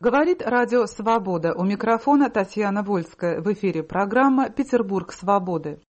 Говорит радио «Свобода». У микрофона Татьяна Вольская. В эфире программа «Петербург свободы».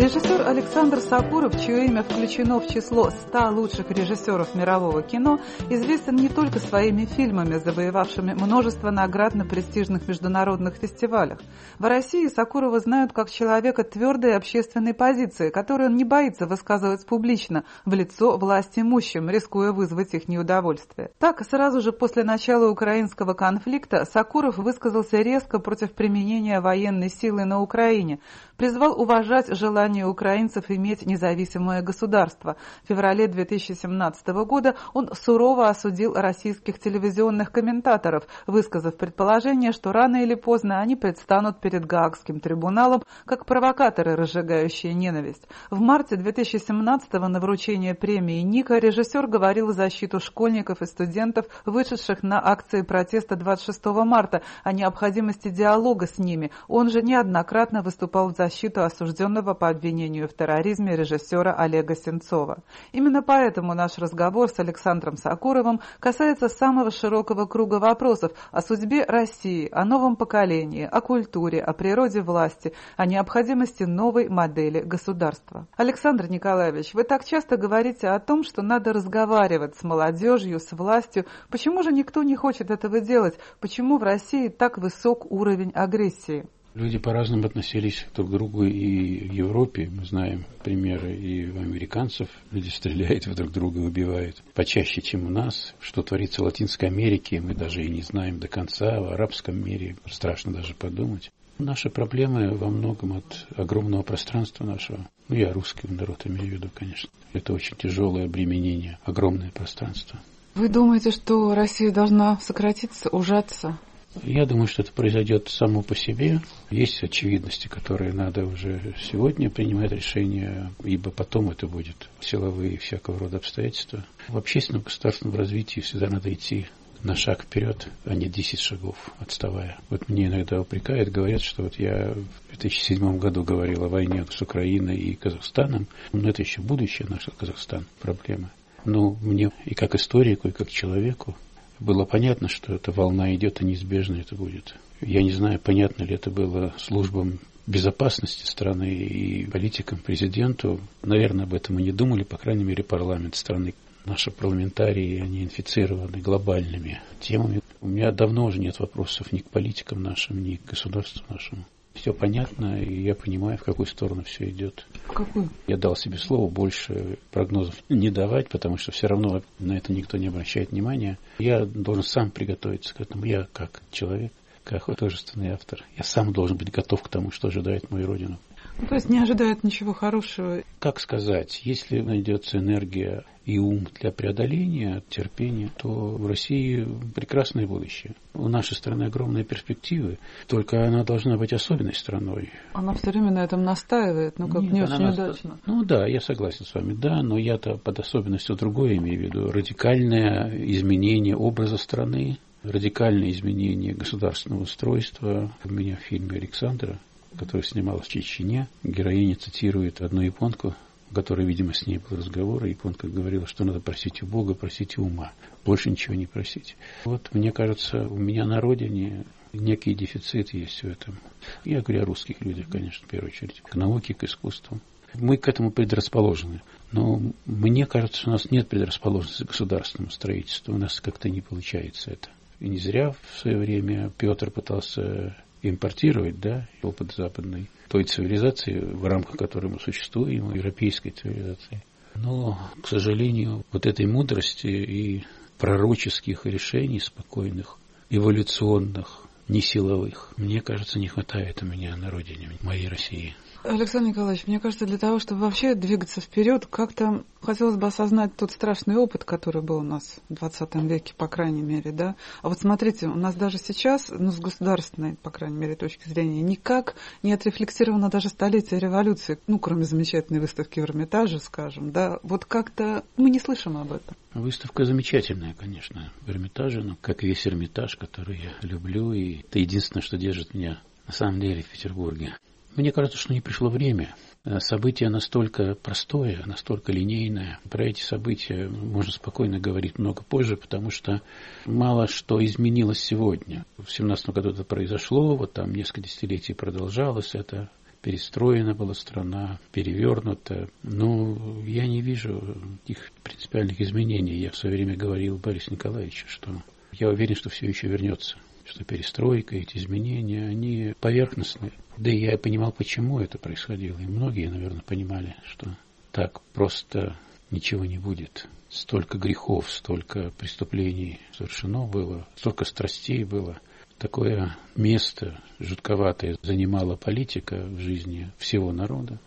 Режиссер Александр Сакуров, чье имя включено в число 100 лучших режиссеров мирового кино, известен не только своими фильмами, завоевавшими множество наград на престижных международных фестивалях. В России Сакурова знают как человека твердой общественной позиции, которую он не боится высказывать публично, в лицо власть имущим, рискуя вызвать их неудовольствие. Так, сразу же после начала украинского конфликта Сакуров высказался резко против применения военной силы на Украине, призвал уважать желание украинцев иметь независимое государство. В феврале 2017 года он сурово осудил российских телевизионных комментаторов, высказав предположение, что рано или поздно они предстанут перед Гаагским трибуналом как провокаторы, разжигающие ненависть. В марте 2017 на вручение премии Ника режиссер говорил в защиту школьников и студентов, вышедших на акции протеста 26 марта, о необходимости диалога с ними. Он же неоднократно выступал в защиту защиту осужденного по обвинению в терроризме режиссера Олега Сенцова. Именно поэтому наш разговор с Александром Сакуровым касается самого широкого круга вопросов о судьбе России, о новом поколении, о культуре, о природе власти, о необходимости новой модели государства. Александр Николаевич, вы так часто говорите о том, что надо разговаривать с молодежью, с властью. Почему же никто не хочет этого делать? Почему в России так высок уровень агрессии? Люди по-разному относились друг к другу и в Европе. Мы знаем примеры и у американцев. Люди стреляют друг друга, убивают. Почаще, чем у нас. Что творится в Латинской Америке, мы даже и не знаем до конца. В арабском мире страшно даже подумать. Наши проблемы во многом от огромного пространства нашего. Ну, я русский народ имею в виду, конечно. Это очень тяжелое обременение, огромное пространство. Вы думаете, что Россия должна сократиться, ужаться? Я думаю, что это произойдет само по себе. Есть очевидности, которые надо уже сегодня принимать решения, ибо потом это будет силовые всякого рода обстоятельства. В общественном государственном развитии всегда надо идти на шаг вперед, а не 10 шагов отставая. Вот мне иногда упрекают, говорят, что вот я в 2007 году говорил о войне с Украиной и Казахстаном, но это еще будущее наш Казахстан, проблема. Но мне и как историку, и как человеку было понятно, что эта волна идет, и неизбежно это будет. Я не знаю, понятно ли это было службам безопасности страны и политикам, президенту. Наверное, об этом и не думали, по крайней мере, парламент страны. Наши парламентарии, они инфицированы глобальными темами. У меня давно уже нет вопросов ни к политикам нашим, ни к государству нашему все понятно, и я понимаю, в какую сторону все идет. В какую? Я дал себе слово больше прогнозов не давать, потому что все равно на это никто не обращает внимания. Я должен сам приготовиться к этому. Я как человек, как художественный автор. Я сам должен быть готов к тому, что ожидает мою родину. Ну, то есть не ожидает ничего хорошего. Как сказать, если найдется энергия и ум для преодоления, терпения, то в России прекрасное будущее. У нашей страны огромные перспективы, только она должна быть особенной страной. Она все время на этом настаивает, ну как Нет, не очень наста... удачно. Ну да, я согласен с вами, да, но я-то под особенностью другое имею в виду. Радикальное изменение образа страны, радикальное изменение государственного устройства. У меня в фильме Александра который снималась в Чечне. Героиня цитирует одну японку, у которой, видимо, с ней был разговор, и японка говорила, что надо просить у Бога, просить у ума. Больше ничего не просить. Вот, мне кажется, у меня на родине некий дефицит есть в этом. Я говорю о русских людях, конечно, в первую очередь. К науке, к искусству. Мы к этому предрасположены. Но мне кажется, у нас нет предрасположенности к государственному строительству. У нас как-то не получается это. И не зря в свое время Петр пытался импортировать да, опыт западной той цивилизации, в рамках которой мы существуем, европейской цивилизации. Но, к сожалению, вот этой мудрости и пророческих решений спокойных, эволюционных, не силовых, мне кажется, не хватает у меня на родине, моей России. Александр Николаевич, мне кажется, для того, чтобы вообще двигаться вперед, как-то хотелось бы осознать тот страшный опыт, который был у нас в 20 веке, по крайней мере, да. А вот смотрите, у нас даже сейчас, ну, с государственной, по крайней мере, точки зрения, никак не отрефлексировано даже столетие революции, ну, кроме замечательной выставки в Эрмитаже, скажем, да. Вот как-то мы не слышим об этом. Выставка замечательная, конечно, в Эрмитаже, но как весь Эрмитаж, который я люблю, и это единственное, что держит меня на самом деле в Петербурге. Мне кажется, что не пришло время. Э, событие настолько простое, настолько линейное. Про эти события можно спокойно говорить много позже, потому что мало что изменилось сегодня. В 17 году это произошло, вот там несколько десятилетий продолжалось это, перестроена была страна, перевернута. Но я не вижу их принципиальных изменений. Я в свое время говорил Борису Николаевичу, что я уверен, что все еще вернется что перестройка, эти изменения, они поверхностные. Да и я понимал, почему это происходило. И многие, наверное, понимали, что так просто ничего не будет. Столько грехов, столько преступлений совершено было, столько страстей было. Такое место жутковатое занимала политика в жизни всего народа.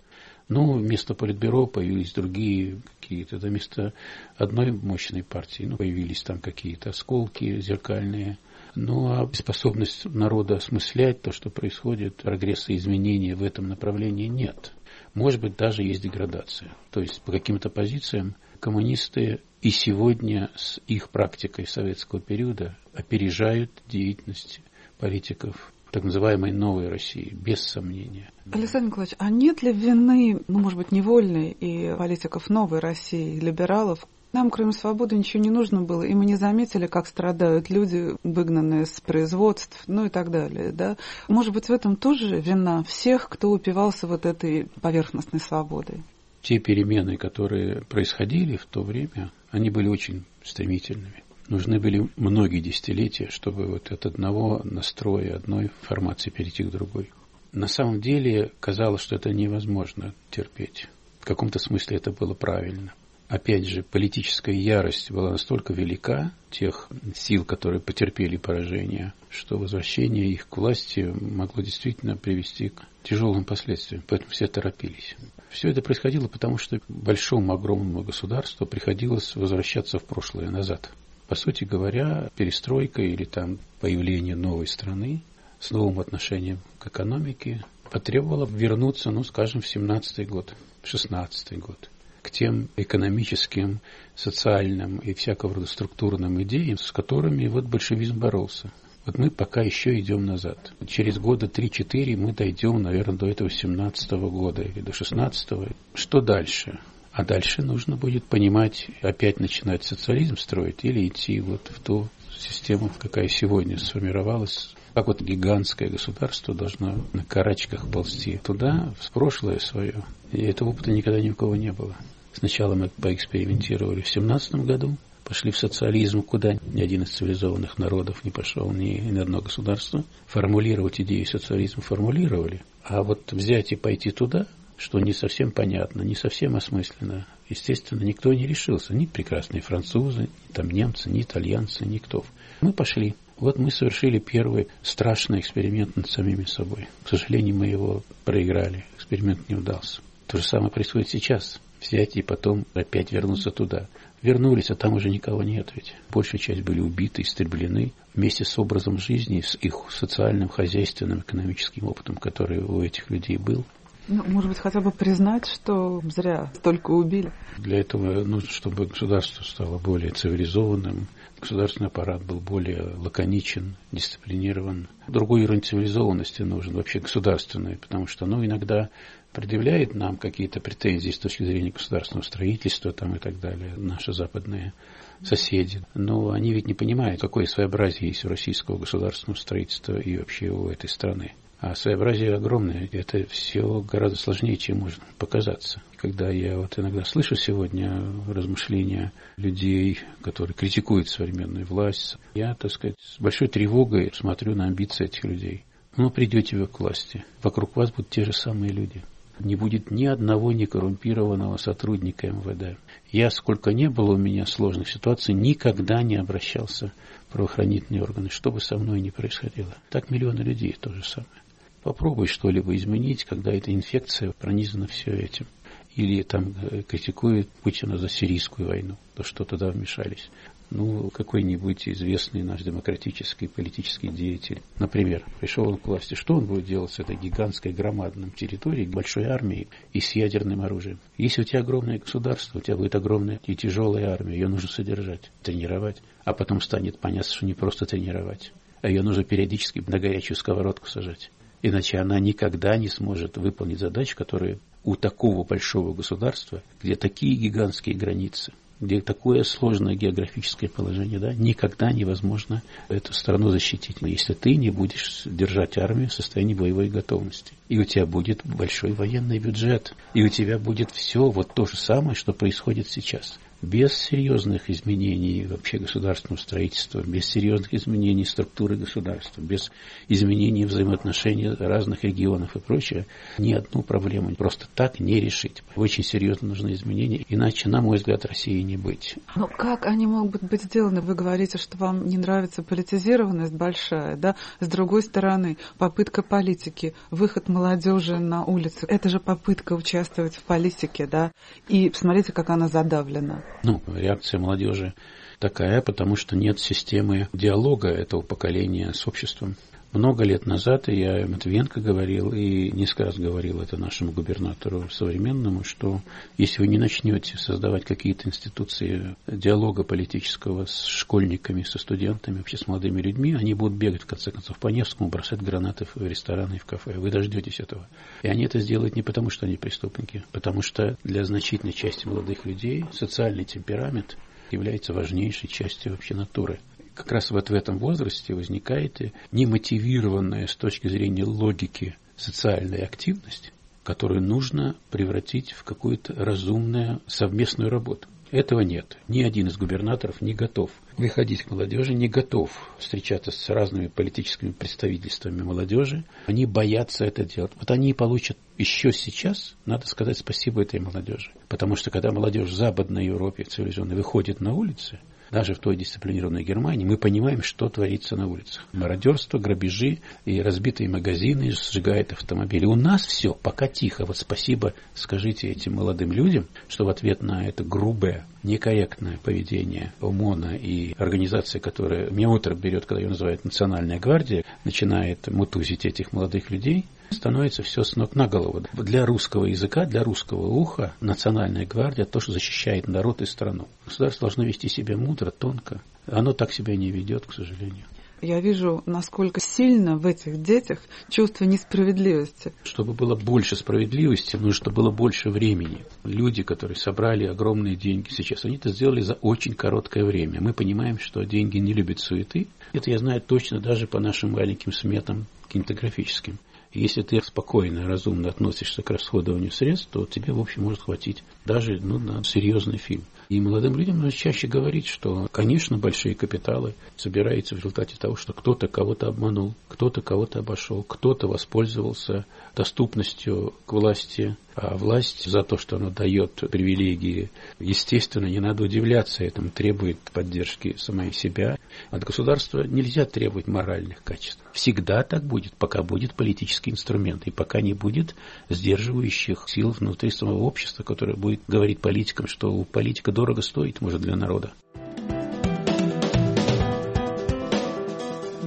Ну, вместо Политбюро появились другие какие-то. Это вместо одной мощной партии. Ну, появились там какие-то осколки зеркальные – ну а способность народа осмыслять то, что происходит, прогресса и изменения в этом направлении нет. Может быть, даже есть деградация. То есть по каким-то позициям коммунисты и сегодня с их практикой советского периода опережают деятельность политиков так называемой новой России, без сомнения. Александр Николаевич, а нет ли вины, ну, может быть, невольной и политиков новой России, либералов, нам, кроме свободы, ничего не нужно было, и мы не заметили, как страдают люди, выгнанные с производств, ну и так далее. Да? Может быть, в этом тоже вина всех, кто упивался вот этой поверхностной свободой? Те перемены, которые происходили в то время, они были очень стремительными. Нужны были многие десятилетия, чтобы вот от одного настроя, одной формации перейти к другой. На самом деле казалось, что это невозможно терпеть. В каком-то смысле это было правильно опять же, политическая ярость была настолько велика, тех сил, которые потерпели поражение, что возвращение их к власти могло действительно привести к тяжелым последствиям. Поэтому все торопились. Все это происходило потому, что большому, огромному государству приходилось возвращаться в прошлое, назад. По сути говоря, перестройка или там появление новой страны с новым отношением к экономике потребовало вернуться, ну, скажем, в 17 год, в 16 год к тем экономическим, социальным и всякого рода структурным идеям, с которыми вот большевизм боролся. Вот мы пока еще идем назад. Через года 3-4 мы дойдем, наверное, до этого 17 -го года или до 16 -го. Что дальше? А дальше нужно будет понимать, опять начинать социализм строить или идти вот в ту систему, какая сегодня сформировалась как вот гигантское государство должно на карачках ползти туда, в прошлое свое. И этого опыта никогда ни у кого не было. Сначала мы поэкспериментировали в семнадцатом году, пошли в социализм, куда ни один из цивилизованных народов не пошел, ни, ни одно государство. Формулировать идею социализма формулировали, а вот взять и пойти туда, что не совсем понятно, не совсем осмысленно, естественно, никто не решился. Ни прекрасные французы, ни там немцы, ни итальянцы, никто. Мы пошли. Вот мы совершили первый страшный эксперимент над самими собой. К сожалению, мы его проиграли. Эксперимент не удался. То же самое происходит сейчас. Взять и потом опять вернуться туда. Вернулись, а там уже никого нет ведь. Большая часть были убиты, истреблены вместе с образом жизни, с их социальным, хозяйственным, экономическим опытом, который у этих людей был. Ну, может быть, хотя бы признать, что зря столько убили. Для этого нужно, чтобы государство стало более цивилизованным, государственный аппарат был более лаконичен, дисциплинирован. Другой уровень цивилизованности нужен, вообще государственный, потому что, ну, иногда предъявляет нам какие-то претензии с точки зрения государственного строительства там и так далее, наши западные соседи. Но они ведь не понимают, какое своеобразие есть у российского государственного строительства и вообще у этой страны. А своеобразие огромное. Это все гораздо сложнее, чем может показаться. Когда я вот иногда слышу сегодня размышления людей, которые критикуют современную власть, я, так сказать, с большой тревогой смотрю на амбиции этих людей. Ну, придете вы к власти. Вокруг вас будут те же самые люди. Не будет ни одного некоррумпированного сотрудника МВД. Я, сколько не было у меня сложных ситуаций, никогда не обращался в правоохранительные органы, что бы со мной ни происходило. Так миллионы людей то же самое. Попробуй что-либо изменить, когда эта инфекция пронизана все этим. Или там э, критикует Путина за сирийскую войну, то что туда вмешались. Ну, какой-нибудь известный наш демократический политический деятель, например, пришел он к власти, что он будет делать с этой гигантской громадной территорией, большой армией и с ядерным оружием? Если у тебя огромное государство, у тебя будет огромная и тяжелая армия, ее нужно содержать, тренировать, а потом станет понятно, что не просто тренировать, а ее нужно периодически на горячую сковородку сажать Иначе она никогда не сможет выполнить задачу, которая у такого большого государства, где такие гигантские границы, где такое сложное географическое положение, да, никогда невозможно эту страну защитить, если ты не будешь держать армию в состоянии боевой готовности. И у тебя будет большой военный бюджет, и у тебя будет все вот то же самое, что происходит сейчас без серьезных изменений вообще государственного строительства, без серьезных изменений структуры государства, без изменений взаимоотношений разных регионов и прочее, ни одну проблему просто так не решить. Очень серьезно нужны изменения, иначе, на мой взгляд, России не быть. Но как они могут быть сделаны? Вы говорите, что вам не нравится политизированность большая, да? С другой стороны, попытка политики, выход молодежи на улицы, это же попытка участвовать в политике, да? И посмотрите, как она задавлена. Ну, реакция молодежи такая, потому что нет системы диалога этого поколения с обществом. Много лет назад я Матвиенко говорил, и несколько раз говорил это нашему губернатору современному, что если вы не начнете создавать какие-то институции диалога политического с школьниками, со студентами, вообще с молодыми людьми, они будут бегать, в конце концов, по Невскому, бросать гранаты в рестораны и в кафе. Вы дождетесь этого. И они это сделают не потому, что они преступники, потому что для значительной части молодых людей социальный темперамент является важнейшей частью вообще натуры как раз вот в этом возрасте возникает немотивированная с точки зрения логики социальная активность, которую нужно превратить в какую-то разумную совместную работу. Этого нет. Ни один из губернаторов не готов выходить к молодежи, не готов встречаться с разными политическими представительствами молодежи. Они боятся это делать. Вот они получат еще сейчас, надо сказать спасибо этой молодежи. Потому что когда молодежь в Западной Европе цивилизованной выходит на улицы, даже в той дисциплинированной Германии, мы понимаем, что творится на улицах. Мародерство, грабежи и разбитые магазины, сжигают автомобили. У нас все пока тихо. Вот спасибо скажите этим молодым людям, что в ответ на это грубое, некорректное поведение ОМОНа и организации, которая меня утро берет, когда ее называют Национальная гвардия, начинает мутузить этих молодых людей – становится все с ног на голову. Для русского языка, для русского уха национальная гвардия то, что защищает народ и страну. Государство должно вести себя мудро, тонко. Оно так себя не ведет, к сожалению я вижу, насколько сильно в этих детях чувство несправедливости. Чтобы было больше справедливости, нужно, чтобы было больше времени. Люди, которые собрали огромные деньги сейчас, они это сделали за очень короткое время. Мы понимаем, что деньги не любят суеты. Это я знаю точно даже по нашим маленьким сметам кинематографическим. Если ты спокойно, разумно относишься к расходованию средств, то тебе, в общем, может хватить даже ну, на серьезный фильм. И молодым людям нужно чаще говорить, что, конечно, большие капиталы собираются в результате того, что кто-то кого-то обманул, кто-то кого-то обошел, кто-то воспользовался доступностью к власти, а власть за то, что она дает привилегии, естественно, не надо удивляться этому, требует поддержки самой себя. От государства нельзя требовать моральных качеств. Всегда так будет, пока будет политический инструмент, и пока не будет сдерживающих сил внутри самого общества, которое будет говорить политикам, что политика дорого стоит, может, для народа.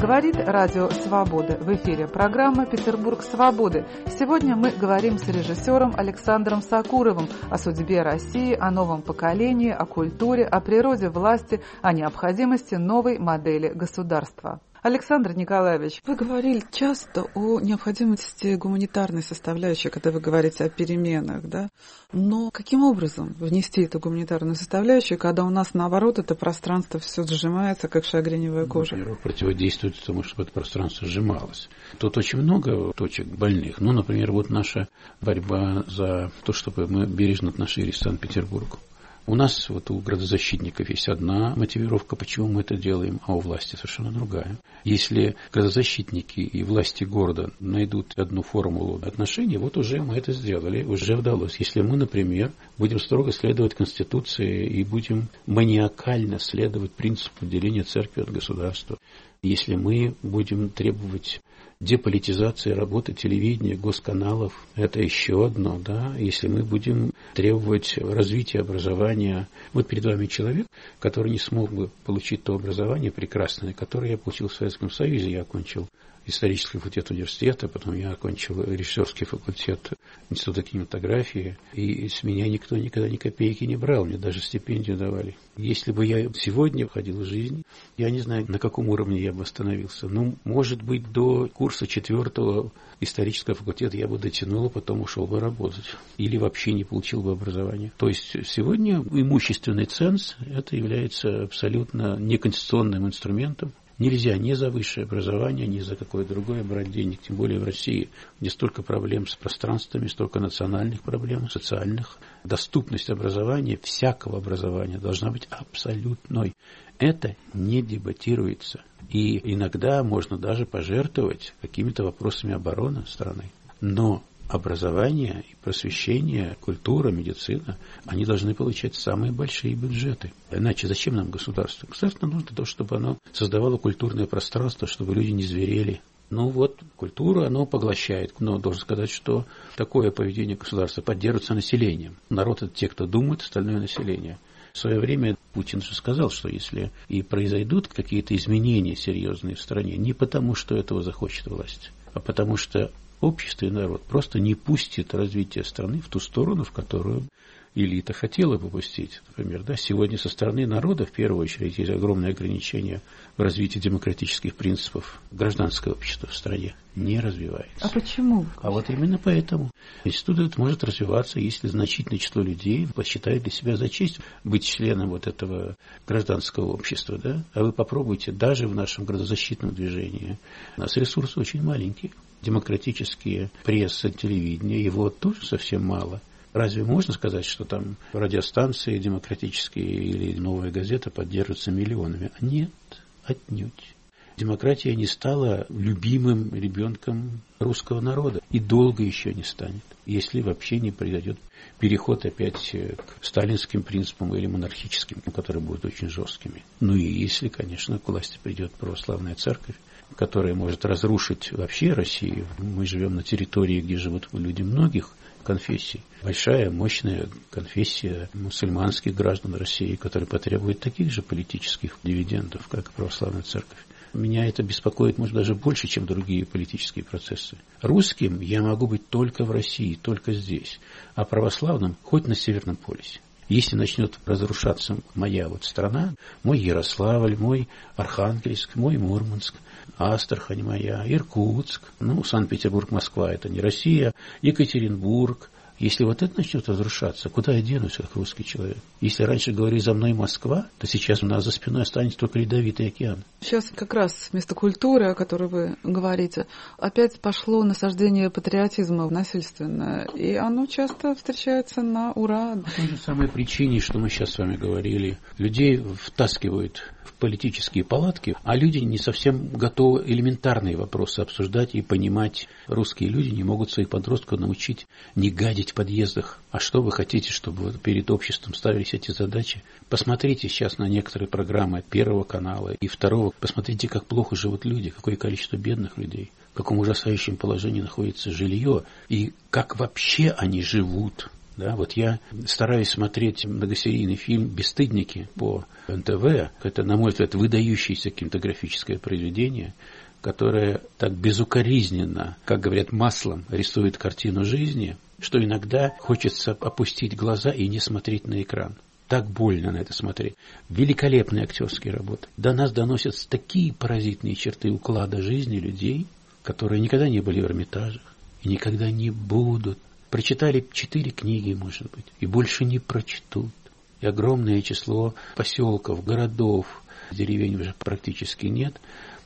Говорит Радио Свобода. В эфире программа «Петербург свободы». Сегодня мы говорим с режиссером Александром Сакуровым о судьбе России, о новом поколении, о культуре, о природе власти, о необходимости новой модели государства. Александр Николаевич, вы говорили часто о необходимости гуманитарной составляющей, когда вы говорите о переменах, да? Но каким образом внести эту гуманитарную составляющую, когда у нас, наоборот, это пространство все сжимается, как шагреневая кожа? Во-первых, противодействует тому, чтобы это пространство сжималось. Тут очень много точек больных. Ну, например, вот наша борьба за то, чтобы мы бережно относились к Санкт-Петербургу. У нас вот у градозащитников есть одна мотивировка, почему мы это делаем, а у власти совершенно другая. Если градозащитники и власти города найдут одну формулу отношений, вот уже мы это сделали, уже удалось. Если мы, например, будем строго следовать Конституции и будем маниакально следовать принципу деления церкви от государства, если мы будем требовать деполитизации работы телевидения, госканалов, это еще одно, да, если мы будем требовать развития образования. Вот перед вами человек, который не смог бы получить то образование прекрасное, которое я получил в Советском Союзе, я окончил исторический факультет университета, потом я окончил режиссерский факультет Института кинематографии, и с меня никто никогда ни копейки не брал, мне даже стипендию давали. Если бы я сегодня входил в жизнь, я не знаю, на каком уровне я бы остановился. Ну, может быть, до курса четвертого исторического факультета я бы дотянул, а потом ушел бы работать. Или вообще не получил бы образование. То есть сегодня имущественный ценз это является абсолютно неконституционным инструментом, Нельзя ни за высшее образование, ни за какое другое брать денег, тем более в России, где столько проблем с пространствами, столько национальных проблем, социальных. Доступность образования, всякого образования должна быть абсолютной. Это не дебатируется. И иногда можно даже пожертвовать какими-то вопросами обороны страны. Но образование и просвещение, культура, медицина, они должны получать самые большие бюджеты. Иначе зачем нам государство? Государство нужно для того, чтобы оно создавало культурное пространство, чтобы люди не зверели. Ну вот, культура, оно поглощает. Но должен сказать, что такое поведение государства поддерживается населением. Народ – это те, кто думает, остальное население. В свое время Путин же сказал, что если и произойдут какие-то изменения серьезные в стране, не потому, что этого захочет власть, а потому что общество и народ просто не пустит развитие страны в ту сторону, в которую элита хотела бы пустить. Например, да, сегодня со стороны народа, в первую очередь, есть огромные ограничения в развитии демократических принципов. Гражданское общество в стране не развивается. А почему? А вот именно поэтому. Институт этот может развиваться, если значительное число людей посчитает для себя за честь быть членом вот этого гражданского общества. Да? А вы попробуйте, даже в нашем градозащитном движении, у нас ресурсы очень маленькие демократические пресса, телевидение, его тоже совсем мало. Разве можно сказать, что там радиостанции демократические или новая газета поддерживаются миллионами? Нет, отнюдь. Демократия не стала любимым ребенком русского народа и долго еще не станет, если вообще не произойдет переход опять к сталинским принципам или монархическим, которые будут очень жесткими. Ну и если, конечно, к власти придет православная церковь, которая может разрушить вообще Россию. Мы живем на территории, где живут люди многих конфессий. Большая, мощная конфессия мусульманских граждан России, которая потребует таких же политических дивидендов, как православная церковь. Меня это беспокоит, может, даже больше, чем другие политические процессы. Русским я могу быть только в России, только здесь, а православным хоть на Северном полюсе. Если начнет разрушаться моя вот страна, мой Ярославль, мой Архангельск, мой Мурманск, Астрахань моя, Иркутск, ну, Санкт-Петербург, Москва, это не Россия, Екатеринбург, если вот это начнет разрушаться, куда я денусь, как русский человек? Если раньше говорили за мной Москва, то сейчас у нас за спиной останется только ледовитый океан. Сейчас как раз вместо культуры, о которой вы говорите, опять пошло насаждение патриотизма насильственное, и оно часто встречается на ура. По той же самой причине, что мы сейчас с вами говорили, людей втаскивают политические палатки, а люди не совсем готовы элементарные вопросы обсуждать и понимать. Русские люди не могут своих подростков научить не гадить в подъездах. А что вы хотите, чтобы перед обществом ставились эти задачи? Посмотрите сейчас на некоторые программы Первого канала и Второго. Посмотрите, как плохо живут люди, какое количество бедных людей, в каком ужасающем положении находится жилье и как вообще они живут. Да, вот я стараюсь смотреть многосерийный фильм «Бесстыдники» по НТВ. Это, на мой взгляд, выдающееся кинематографическое произведение, которое так безукоризненно, как говорят, маслом рисует картину жизни, что иногда хочется опустить глаза и не смотреть на экран. Так больно на это смотреть. Великолепные актерские работы. До нас доносят такие поразительные черты уклада жизни людей, которые никогда не были в Эрмитажах и никогда не будут прочитали четыре книги, может быть, и больше не прочтут. И огромное число поселков, городов, деревень уже практически нет,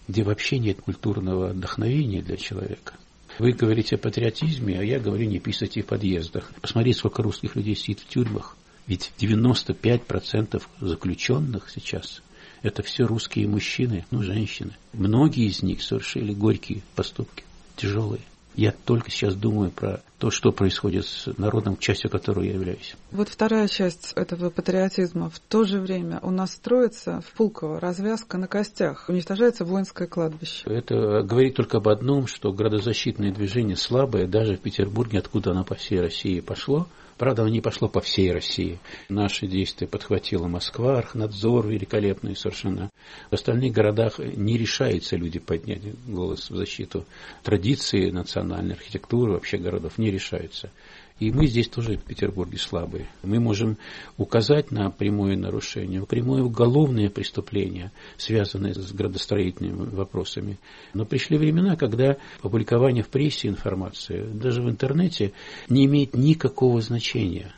где вообще нет культурного вдохновения для человека. Вы говорите о патриотизме, а я говорю не писайте в подъездах. Посмотрите, сколько русских людей сидит в тюрьмах. Ведь 95% заключенных сейчас – это все русские мужчины, ну, женщины. Многие из них совершили горькие поступки, тяжелые. Я только сейчас думаю про то, что происходит с народом, частью которого я являюсь. Вот вторая часть этого патриотизма. В то же время у нас строится в Пулково развязка на костях. Уничтожается воинское кладбище. Это говорит только об одном, что градозащитное движение слабое, даже в Петербурге, откуда оно по всей России пошло, Правда, оно не пошло по всей России. Наши действия подхватила Москва, Архнадзор великолепный совершенно. В остальных городах не решаются люди поднять голос в защиту традиции национальной архитектуры вообще городов, не решаются. И мы здесь тоже в Петербурге слабые. Мы можем указать на прямое нарушение, прямое уголовное преступление, связанное с градостроительными вопросами. Но пришли времена, когда публикование в прессе информации, даже в интернете, не имеет никакого значения.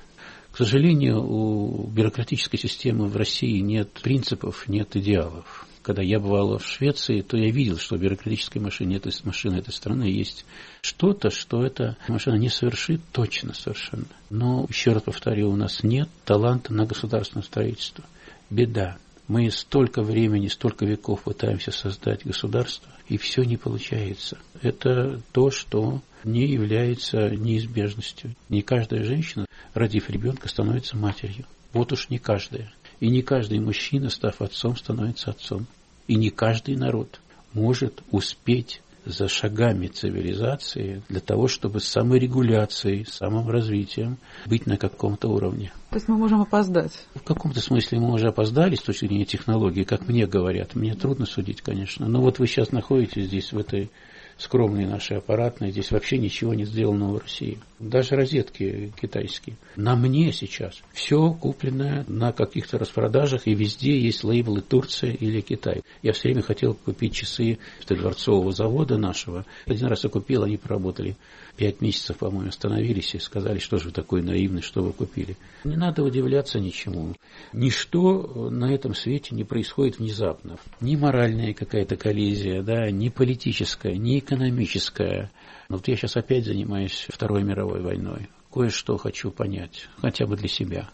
К сожалению, у бюрократической системы в России нет принципов, нет идеалов когда я бывал в Швеции, то я видел, что бюрократической машине этой, машины этой страны есть что-то, что эта машина не совершит точно совершенно. Но, еще раз повторю, у нас нет таланта на государственное строительство. Беда. Мы столько времени, столько веков пытаемся создать государство, и все не получается. Это то, что не является неизбежностью. Не каждая женщина, родив ребенка, становится матерью. Вот уж не каждая. И не каждый мужчина, став отцом, становится отцом. И не каждый народ может успеть за шагами цивилизации для того, чтобы с саморегуляцией, самым развитием быть на каком-то уровне. То есть мы можем опоздать? В каком-то смысле мы уже опоздали с точки зрения технологий, как мне говорят. Мне трудно судить, конечно. Но вот вы сейчас находитесь здесь, в этой скромные наши аппаратные, здесь вообще ничего не сделано в России. Даже розетки китайские. На мне сейчас все куплено на каких-то распродажах, и везде есть лейблы Турция или Китай. Я все время хотел купить часы дворцового завода нашего. Один раз я купил, они поработали пять месяцев, по-моему, остановились и сказали, что же вы такой наивный, что вы купили. Не надо удивляться ничему. Ничто на этом свете не происходит внезапно. Ни моральная какая-то коллизия, да, ни политическая, ни экономическая. Но вот я сейчас опять занимаюсь Второй мировой войной. Кое-что хочу понять, хотя бы для себя.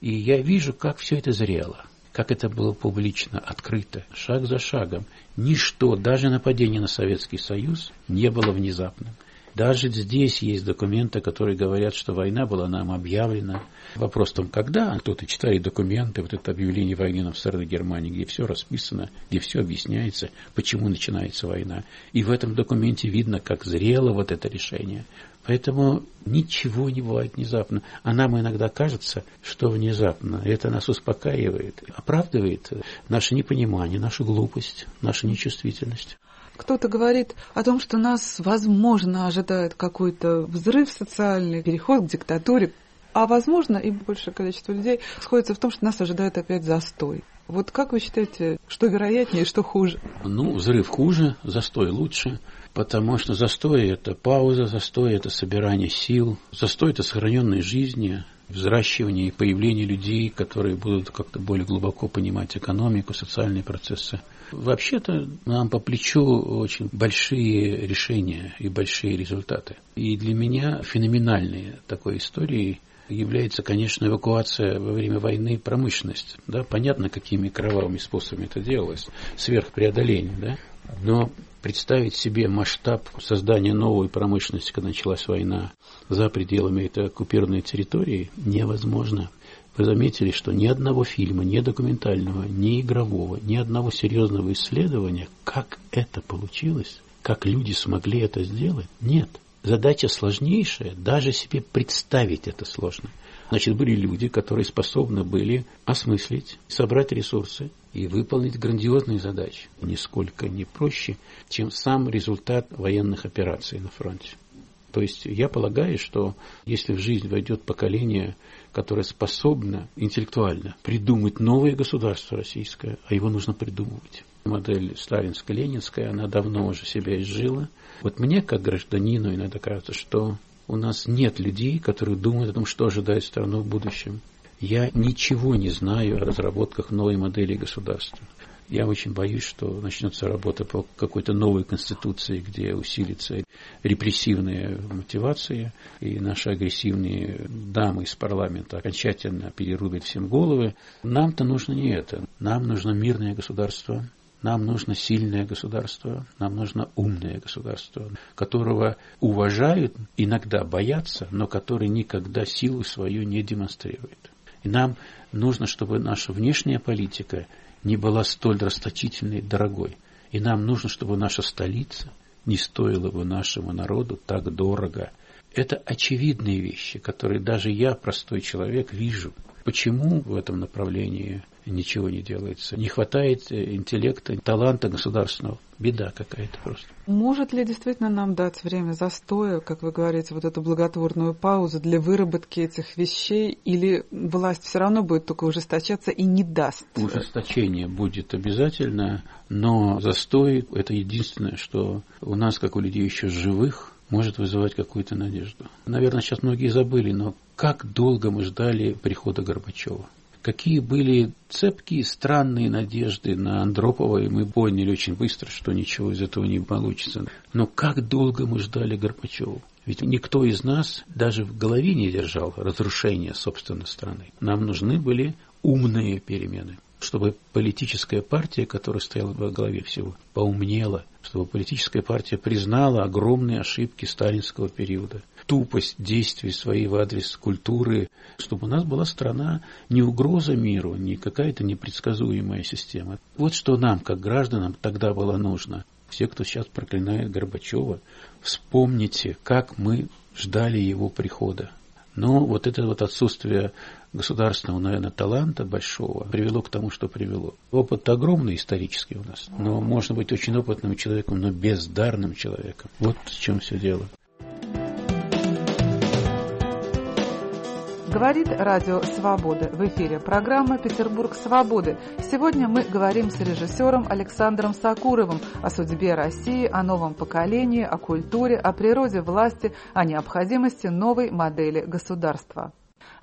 И я вижу, как все это зрело как это было публично, открыто, шаг за шагом. Ничто, даже нападение на Советский Союз, не было внезапным. Даже здесь есть документы, которые говорят, что война была нам объявлена. Вопрос в том, когда, кто-то читает документы, вот это объявление войны на стороне Германии, где все расписано, где все объясняется, почему начинается война. И в этом документе видно, как зрело вот это решение. Поэтому ничего не бывает внезапно. А нам иногда кажется, что внезапно. Это нас успокаивает, оправдывает наше непонимание, нашу глупость, нашу нечувствительность. Кто-то говорит о том, что нас, возможно, ожидает какой-то взрыв социальный, переход к диктатуре. А возможно, и большее количество людей сходится в том, что нас ожидает опять застой. Вот как вы считаете, что вероятнее, что хуже? Ну, взрыв хуже, застой лучше, потому что застой – это пауза, застой – это собирание сил, застой – это сохраненные жизни, взращивание и появление людей, которые будут как-то более глубоко понимать экономику, социальные процессы. Вообще-то нам по плечу очень большие решения и большие результаты. И для меня феноменальной такой историей является, конечно, эвакуация во время войны промышленности. Да? Понятно, какими кровавыми способами это делалось, сверхпреодоление. Да? Но представить себе масштаб создания новой промышленности, когда началась война за пределами этой оккупированной территории, невозможно. Вы заметили, что ни одного фильма, ни документального, ни игрового, ни одного серьезного исследования, как это получилось, как люди смогли это сделать, нет. Задача сложнейшая, даже себе представить это сложно. Значит, были люди, которые способны были осмыслить, собрать ресурсы и выполнить грандиозные задачи. Нисколько не проще, чем сам результат военных операций на фронте. То есть я полагаю, что если в жизнь войдет поколение, которое способно интеллектуально придумать новое государство российское, а его нужно придумывать. Модель сталинско-ленинская, она давно уже себя изжила. Вот мне, как гражданину, иногда кажется, что у нас нет людей, которые думают о том, что ожидает страну в будущем. Я ничего не знаю о разработках новой модели государства. Я очень боюсь, что начнется работа по какой-то новой конституции, где усилится репрессивные мотивации, и наши агрессивные дамы из парламента окончательно перерубят всем головы. Нам-то нужно не это. Нам нужно мирное государство, нам нужно сильное государство, нам нужно умное государство, которого уважают, иногда боятся, но который никогда силу свою не демонстрирует. И нам нужно, чтобы наша внешняя политика не была столь расточительной и дорогой. И нам нужно, чтобы наша столица не стоила бы нашему народу так дорого. Это очевидные вещи, которые даже я, простой человек, вижу. Почему в этом направлении ничего не делается? Не хватает интеллекта, таланта государственного. Беда какая-то просто. Может ли действительно нам дать время застоя, как вы говорите, вот эту благотворную паузу для выработки этих вещей, или власть все равно будет только ужесточаться и не даст? Ужесточение будет обязательно, но застой – это единственное, что у нас, как у людей еще живых, может вызывать какую-то надежду. Наверное, сейчас многие забыли, но как долго мы ждали прихода Горбачева? Какие были цепкие, странные надежды на Андропова, и мы поняли очень быстро, что ничего из этого не получится. Но как долго мы ждали Горбачева? Ведь никто из нас даже в голове не держал разрушения собственной страны. Нам нужны были умные перемены чтобы политическая партия, которая стояла во главе всего, поумнела, чтобы политическая партия признала огромные ошибки сталинского периода, тупость действий своей в адрес культуры, чтобы у нас была страна не угроза миру, не какая-то непредсказуемая система. Вот что нам, как гражданам, тогда было нужно. Все, кто сейчас проклинает Горбачева, вспомните, как мы ждали его прихода. Но вот это вот отсутствие государственного, наверное, таланта большого привело к тому, что привело. Опыт огромный исторический у нас, но можно быть очень опытным человеком, но бездарным человеком. Вот в чем все дело. Говорит Радио Свобода. В эфире программа «Петербург свободы». Сегодня мы говорим с режиссером Александром Сакуровым о судьбе России, о новом поколении, о культуре, о природе власти, о необходимости новой модели государства.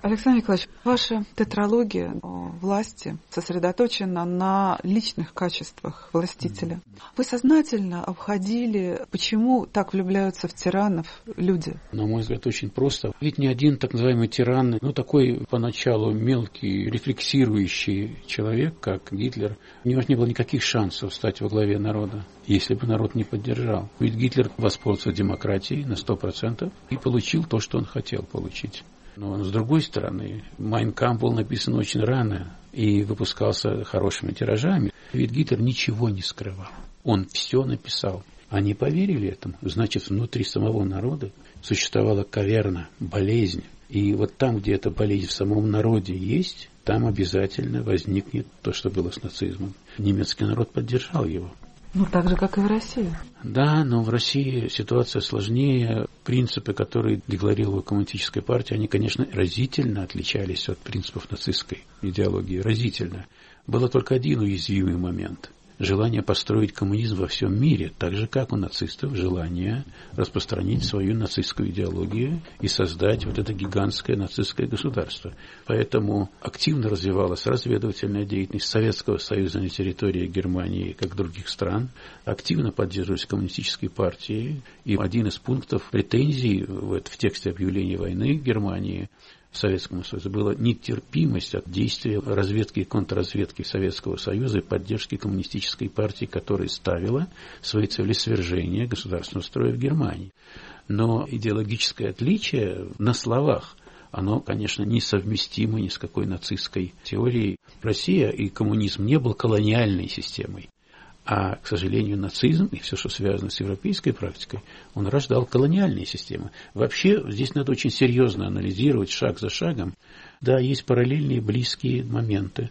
Александр Николаевич, ваша тетралогия власти сосредоточена на личных качествах властителя. Вы сознательно обходили, почему так влюбляются в тиранов люди? На мой взгляд, очень просто. Ведь ни один так называемый тиран, ну такой поначалу мелкий, рефлексирующий человек, как Гитлер, у него не было никаких шансов стать во главе народа если бы народ не поддержал. Ведь Гитлер воспользовался демократией на 100% и получил то, что он хотел получить. Но с другой стороны, Майнкам был написан очень рано и выпускался хорошими тиражами. Ведь Гитлер ничего не скрывал. Он все написал. Они поверили этому. Значит, внутри самого народа существовала каверна, болезнь. И вот там, где эта болезнь в самом народе есть, там обязательно возникнет то, что было с нацизмом. Немецкий народ поддержал его. Ну, так же, как и в России. Да, но в России ситуация сложнее. Принципы, которые декларировала коммунистическая партия, они, конечно, разительно отличались от принципов нацистской идеологии. Разительно. Был только один уязвимый момент – желание построить коммунизм во всем мире, так же, как у нацистов желание распространить свою нацистскую идеологию и создать вот это гигантское нацистское государство. Поэтому активно развивалась разведывательная деятельность Советского Союза на территории Германии, как других стран, активно поддерживались коммунистические партии, и один из пунктов претензий в, в тексте объявления войны Германии Советскому Союзу была нетерпимость от действия разведки и контрразведки Советского Союза и поддержки коммунистической партии, которая ставила свои цели свержения государственного строя в Германии. Но идеологическое отличие на словах оно, конечно, несовместимо ни с какой нацистской теорией. Россия и коммунизм не был колониальной системой. А, к сожалению, нацизм и все, что связано с европейской практикой, он рождал колониальные системы. Вообще, здесь надо очень серьезно анализировать шаг за шагом. Да, есть параллельные близкие моменты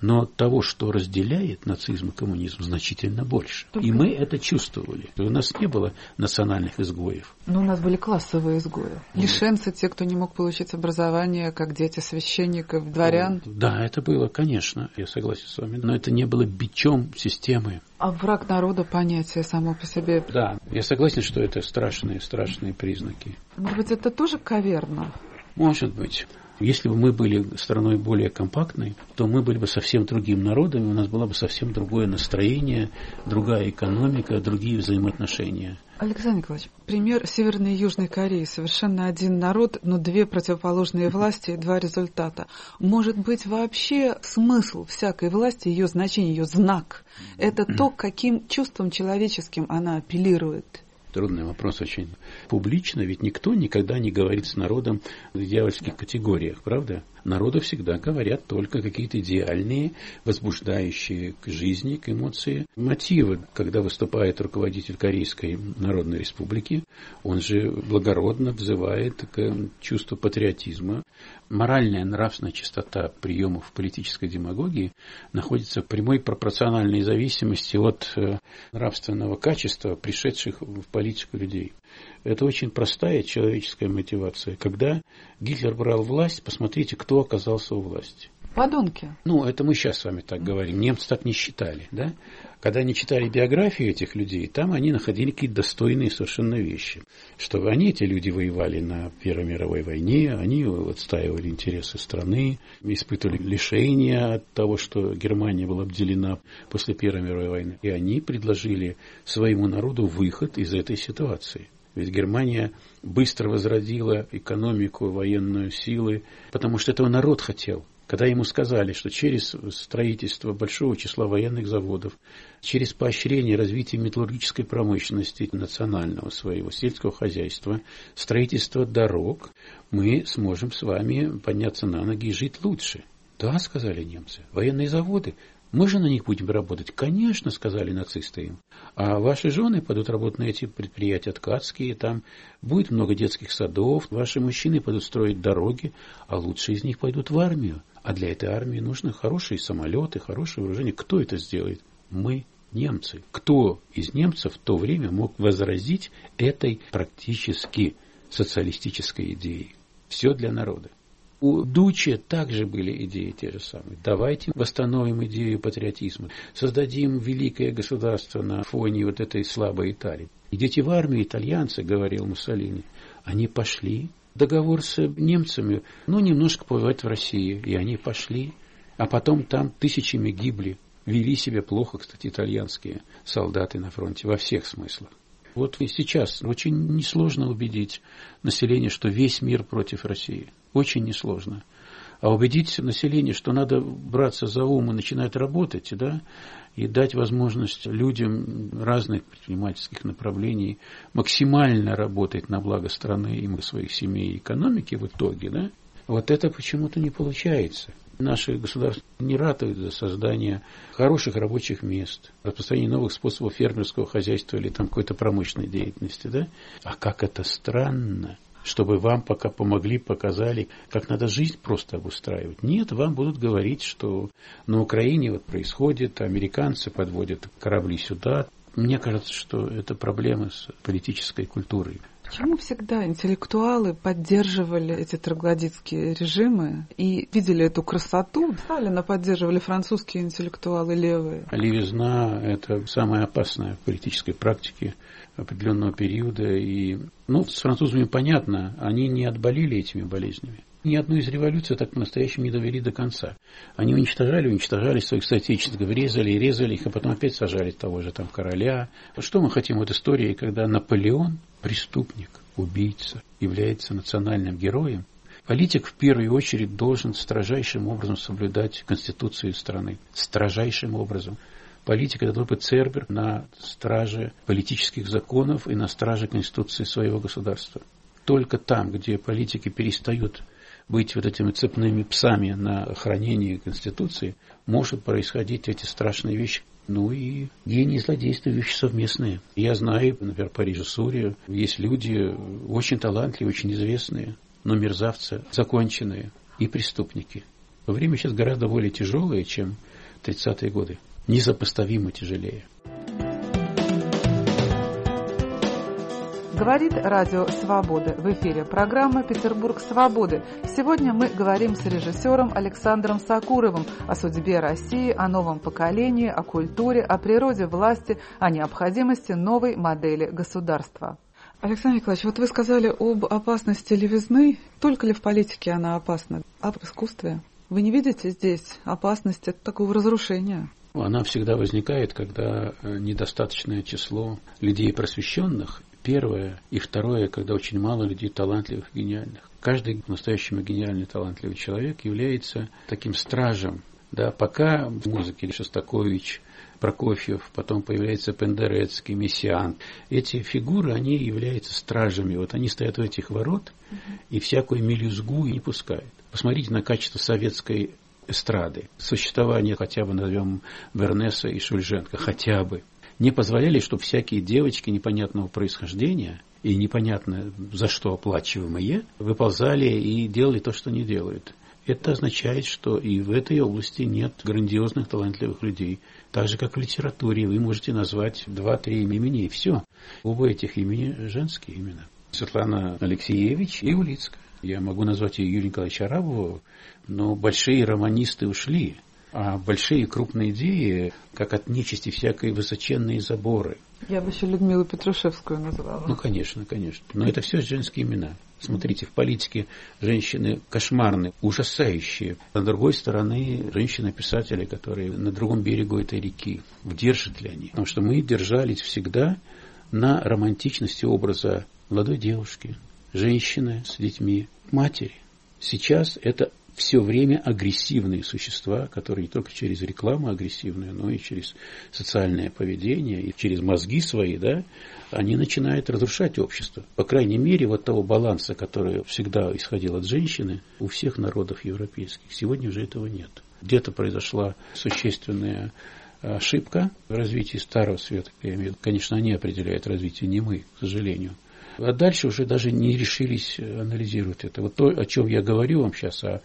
но того, что разделяет нацизм и коммунизм, значительно больше. Только... И мы это чувствовали. У нас не было национальных изгоев. Но у нас были классовые изгои. Лишенцы, те, кто не мог получить образование, как дети священников, дворян. Да, это было, конечно, я согласен с вами. Но это не было бичом системы. А враг народа понятие само по себе. Да, я согласен, что это страшные, страшные признаки. Может быть, это тоже каверно? Может быть. Если бы мы были страной более компактной, то мы были бы совсем другим народом, у нас было бы совсем другое настроение, другая экономика, другие взаимоотношения. Александр Николаевич, пример Северной и Южной Кореи. Совершенно один народ, но две противоположные власти и два результата. Может быть, вообще смысл всякой власти, ее значение, ее знак, это то, каким чувством человеческим она апеллирует? Трудный вопрос очень. Публично ведь никто никогда не говорит с народом в дьявольских категориях, правда? Народу всегда говорят только какие-то идеальные, возбуждающие к жизни, к эмоции мотивы. Когда выступает руководитель Корейской Народной Республики, он же благородно взывает к чувству патриотизма. Моральная, нравственная чистота приемов политической демагогии находится в прямой пропорциональной зависимости от э, нравственного качества пришедших в политику людей. Это очень простая человеческая мотивация. Когда Гитлер брал власть, посмотрите, кто оказался у власти. Подонки. Ну, это мы сейчас с вами так говорим. Немцы так не считали, да? Когда они читали биографии этих людей, там они находили какие-то достойные совершенно вещи. Что они, эти люди, воевали на Первой мировой войне, они отстаивали интересы страны, испытывали лишения от того, что Германия была обделена после Первой мировой войны. И они предложили своему народу выход из этой ситуации. Ведь Германия быстро возродила экономику, военную силы, потому что этого народ хотел. Когда ему сказали, что через строительство большого числа военных заводов, через поощрение развития металлургической промышленности национального своего сельского хозяйства, строительство дорог, мы сможем с вами подняться на ноги и жить лучше. Да, сказали немцы, военные заводы, мы же на них будем работать. Конечно, сказали нацисты им. А ваши жены пойдут работать на эти предприятия ткацкие, там будет много детских садов, ваши мужчины пойдут строить дороги, а лучшие из них пойдут в армию. А для этой армии нужны хорошие самолеты, хорошее вооружение. Кто это сделает? Мы, немцы. Кто из немцев в то время мог возразить этой практически социалистической идее? Все для народа. У Дучи также были идеи те же самые. Давайте восстановим идею патриотизма, создадим великое государство на фоне вот этой слабой Италии. Идите в армию, итальянцы, говорил Муссолини. Они пошли. Договор с немцами, ну, немножко побывать в России. И они пошли. А потом там тысячами гибли. Вели себя плохо, кстати, итальянские солдаты на фронте во всех смыслах. Вот и сейчас очень несложно убедить население, что весь мир против России. Очень несложно. А убедить население, что надо браться за ум и начинать работать, да, и дать возможность людям разных предпринимательских направлений максимально работать на благо страны и своих семей и экономики в итоге, да, вот это почему-то не получается. Наши государства не ратуют за создание хороших рабочих мест, распространение новых способов фермерского хозяйства или там какой-то промышленной деятельности, да? А как это странно, чтобы вам пока помогли, показали, как надо жизнь просто обустраивать. Нет, вам будут говорить, что на Украине вот происходит, американцы подводят корабли сюда. Мне кажется, что это проблемы с политической культурой. Почему всегда интеллектуалы поддерживали эти троглодитские режимы и видели эту красоту? Сталина поддерживали французские интеллектуалы левые. Левизна – это самая опасная в политической практике определенного периода. И, ну, с французами понятно, они не отболели этими болезнями. Ни одну из революций так по-настоящему не довели до конца. Они уничтожали, уничтожали своих соотечественников, резали резали их, а потом опять сажали того же там короля. Что мы хотим от истории, когда Наполеон, преступник, убийца, является национальным героем, Политик в первую очередь должен строжайшим образом соблюдать Конституцию страны. Строжайшим образом. Политик это быть цербер на страже политических законов и на страже Конституции своего государства. Только там, где политики перестают быть вот этими цепными псами на хранении Конституции, может происходить эти страшные вещи. Ну и гений и злодейство вещи совместные. Я знаю, например, в Париже, Сурия, есть люди очень талантливые, очень известные, но мерзавцы, законченные и преступники. Время сейчас гораздо более тяжелое, чем 30-е годы. Несопоставимо тяжелее. Говорит Радио Свободы. В эфире программа «Петербург свободы». Сегодня мы говорим с режиссером Александром Сакуровым о судьбе России, о новом поколении, о культуре, о природе власти, о необходимости новой модели государства. Александр Николаевич, вот вы сказали об опасности левизны. Только ли в политике она опасна, а в искусстве? Вы не видите здесь опасности такого разрушения? Она всегда возникает, когда э, недостаточное число людей просвещенных первое. И второе, когда очень мало людей талантливых гениальных. Каждый настоящий гениальный талантливый человек является таким стражем. Да, пока в музыке Шостакович, Прокофьев, потом появляется Пендерецкий, Мессиан. Эти фигуры, они являются стражами. Вот они стоят у этих ворот и всякую мелюзгу не пускают. Посмотрите на качество советской эстрады. Существование хотя бы, назовем, Бернеса и Шульженко, хотя бы. Не позволяли, чтобы всякие девочки непонятного происхождения и непонятно за что оплачиваемые выползали и делали то, что не делают. Это означает, что и в этой области нет грандиозных талантливых людей. Так же, как в литературе, вы можете назвать два-три имени, и все. Оба этих имени женские имена. Светлана Алексеевич и Улицкая. Я могу назвать ее Юрия Николаевича Арабова, но большие романисты ушли, а большие крупные идеи, как от нечисти всякой высоченные заборы. Я бы еще Людмилу Петрушевскую назвала. Ну, конечно, конечно. Но это все женские имена. Смотрите, в политике женщины кошмарные, ужасающие. А с другой стороны, женщины-писатели, которые на другом берегу этой реки. Держат ли они? Потому что мы держались всегда на романтичности образа молодой девушки, женщины с детьми, матери. Сейчас это все время агрессивные существа, которые не только через рекламу агрессивную, но и через социальное поведение, и через мозги свои, да, они начинают разрушать общество. По крайней мере, вот того баланса, который всегда исходил от женщины, у всех народов европейских, сегодня уже этого нет. Где-то произошла существенная ошибка в развитии Старого Света. Конечно, они определяют развитие, не мы, к сожалению. А дальше уже даже не решились анализировать это. Вот то, о чем я говорю вам сейчас, о,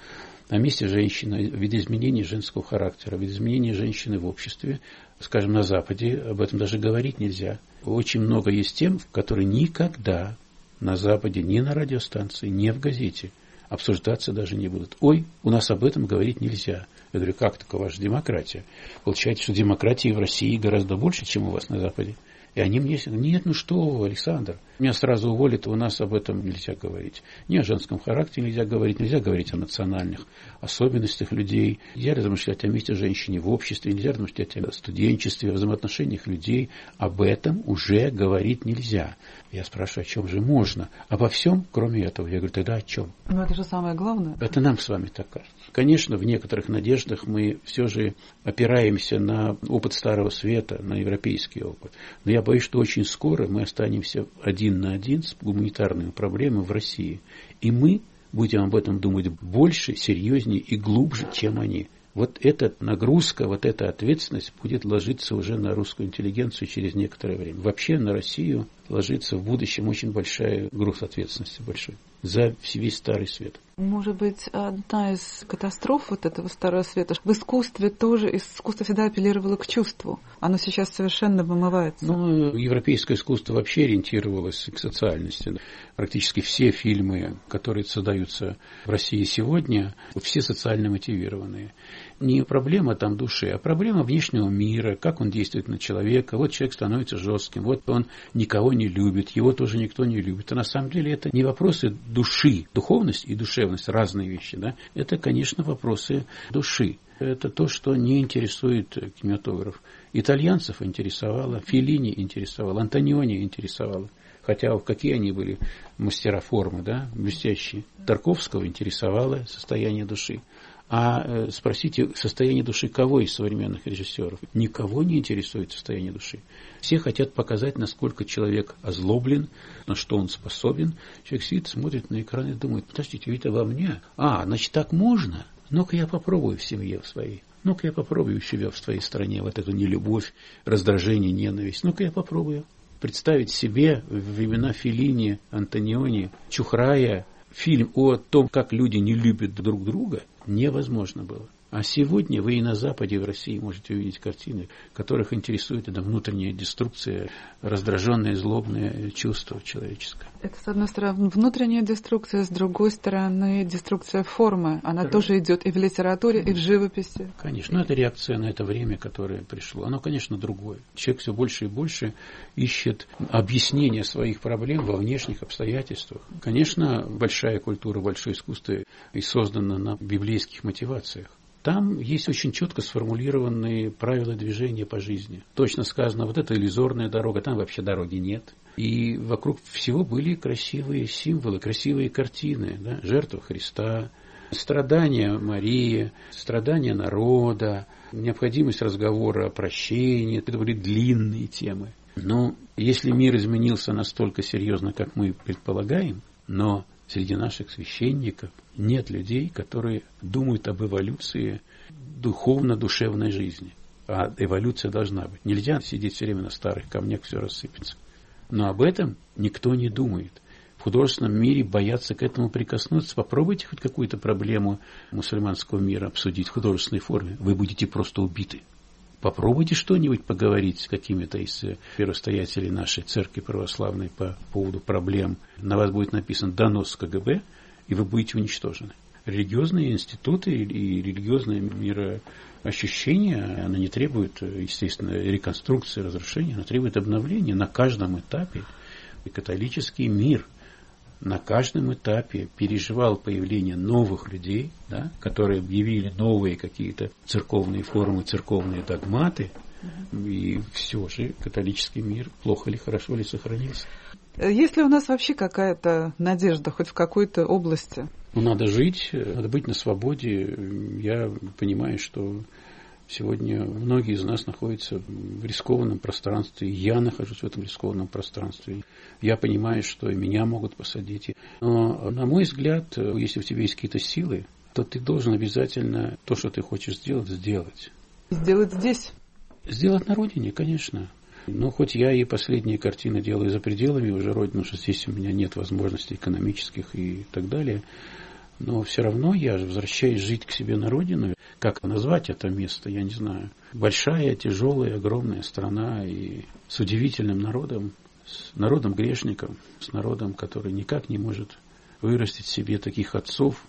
о месте женщины, видоизменении женского характера, видоизменении женщины в обществе, скажем, на Западе, об этом даже говорить нельзя. Очень много есть тем, которые никогда на Западе, ни на радиостанции, ни в газете обсуждаться даже не будут. Ой, у нас об этом говорить нельзя. Я говорю, как такова ваша демократия? Получается, что демократии в России гораздо больше, чем у вас на Западе. И они мне говорят, нет, ну что, Александр, меня сразу уволят, у нас об этом нельзя говорить. Ни о женском характере нельзя говорить, нельзя говорить о национальных особенностях людей, нельзя размышлять о месте женщины в обществе, нельзя размышлять о студенчестве, о взаимоотношениях людей. Об этом уже говорить нельзя. Я спрашиваю, о чем же можно? Обо всем, кроме этого. Я говорю, тогда о чем? Ну, это же самое главное. Это нам с вами так кажется. Конечно, в некоторых надеждах мы все же опираемся на опыт Старого Света, на европейский опыт. Но я боюсь, что очень скоро мы останемся один на один с гуманитарными проблемами в России. И мы будем об этом думать больше, серьезнее и глубже, чем они вот эта нагрузка, вот эта ответственность будет ложиться уже на русскую интеллигенцию через некоторое время. Вообще на Россию ложится в будущем очень большая груз ответственности большой за весь Старый Свет. Может быть, одна из катастроф вот этого Старого Света в искусстве тоже, искусство всегда апеллировало к чувству. Оно сейчас совершенно вымывается. Ну, европейское искусство вообще ориентировалось к социальности. Практически все фильмы, которые создаются в России сегодня, все социально мотивированные не проблема там души, а проблема внешнего мира, как он действует на человека. Вот человек становится жестким, вот он никого не любит, его тоже никто не любит. А на самом деле это не вопросы души, духовность и душевность, разные вещи. Да? Это, конечно, вопросы души. Это то, что не интересует кинематограф. Итальянцев интересовало, Филини интересовало, Антониони интересовало. Хотя какие они были мастера формы, да, блестящие. Тарковского интересовало состояние души. А э, спросите состояние души кого из современных режиссеров? Никого не интересует состояние души. Все хотят показать, насколько человек озлоблен, на что он способен. Человек сидит, смотрит на экран и думает, подождите, это во мне. А, значит, так можно? Ну-ка я попробую в семье в своей. Ну-ка я попробую у себя в своей стране вот эту нелюбовь, раздражение, ненависть. Ну-ка я попробую представить себе времена Филини, Антониони, Чухрая, фильм о том, как люди не любят друг друга, невозможно было. А сегодня вы и на Западе, и в России можете увидеть картины, которых интересует эта внутренняя деструкция, раздраженное, злобное чувство человеческое. Это, с одной стороны, внутренняя деструкция, с другой стороны, деструкция формы. Она да. тоже идет и в литературе, и в живописи. Конечно, но это реакция на это время, которое пришло. Оно, конечно, другое. Человек все больше и больше ищет объяснение своих проблем во внешних обстоятельствах. Конечно, большая культура, большое искусство и создано на библейских мотивациях. Там есть очень четко сформулированные правила движения по жизни. Точно сказано, вот это иллюзорная дорога, там вообще дороги нет. И вокруг всего были красивые символы, красивые картины. Да? Жертва Христа, Страдания Марии, страдания народа, необходимость разговора о прощении, это были длинные темы. Но если мир изменился настолько серьезно, как мы предполагаем, но среди наших священников нет людей, которые думают об эволюции духовно-душевной жизни. А эволюция должна быть. Нельзя сидеть все время на старых камнях, все рассыпется. Но об этом никто не думает. В художественном мире боятся к этому прикоснуться. Попробуйте хоть какую-то проблему мусульманского мира обсудить в художественной форме. Вы будете просто убиты. Попробуйте что-нибудь поговорить с какими-то из э, первостоятелей нашей церкви православной по поводу проблем. На вас будет написан донос КГБ, и вы будете уничтожены. Религиозные институты и религиозное мироощущение, оно не требует, э, естественно, реконструкции, разрушения, оно требует обновления на каждом этапе. И католический мир – на каждом этапе переживал появление новых людей, да, которые объявили новые какие-то церковные формы, церковные догматы, и все же католический мир плохо ли, хорошо ли сохранился. Есть ли у нас вообще какая-то надежда хоть в какой-то области? Ну, надо жить, надо быть на свободе. Я понимаю, что Сегодня многие из нас находятся в рискованном пространстве. Я нахожусь в этом рискованном пространстве. Я понимаю, что и меня могут посадить. Но, на мой взгляд, если у тебя есть какие-то силы, то ты должен обязательно то, что ты хочешь сделать, сделать. Сделать здесь? Сделать на родине, конечно. Но хоть я и последние картины делаю за пределами уже родины, что здесь у меня нет возможностей экономических и так далее, но все равно я возвращаюсь жить к себе на родину. Как назвать это место, я не знаю. Большая, тяжелая, огромная страна и с удивительным народом, с народом грешником, с народом, который никак не может вырастить себе таких отцов,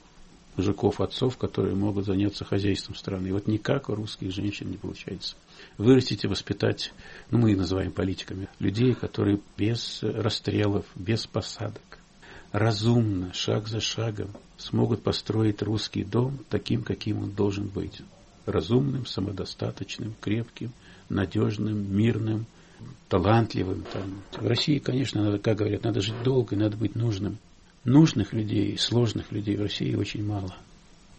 мужиков, отцов, которые могут заняться хозяйством страны. И вот никак у русских женщин не получается. Вырастить и воспитать, ну мы их называем политиками, людей, которые без расстрелов, без посадок, разумно, шаг за шагом смогут построить русский дом таким, каким он должен быть. Разумным, самодостаточным, крепким, надежным, мирным, талантливым. Там. В России, конечно, надо, как говорят, надо жить долго, надо быть нужным. Нужных людей, сложных людей в России очень мало.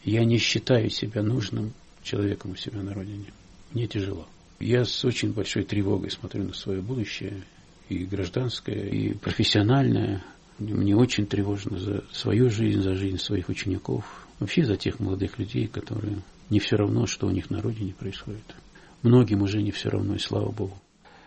Я не считаю себя нужным человеком у себя на родине. Мне тяжело. Я с очень большой тревогой смотрю на свое будущее, и гражданское, и профессиональное. Мне очень тревожно за свою жизнь, за жизнь своих учеников, вообще за тех молодых людей, которые не все равно, что у них на родине происходит. Многим уже не все равно, и слава Богу.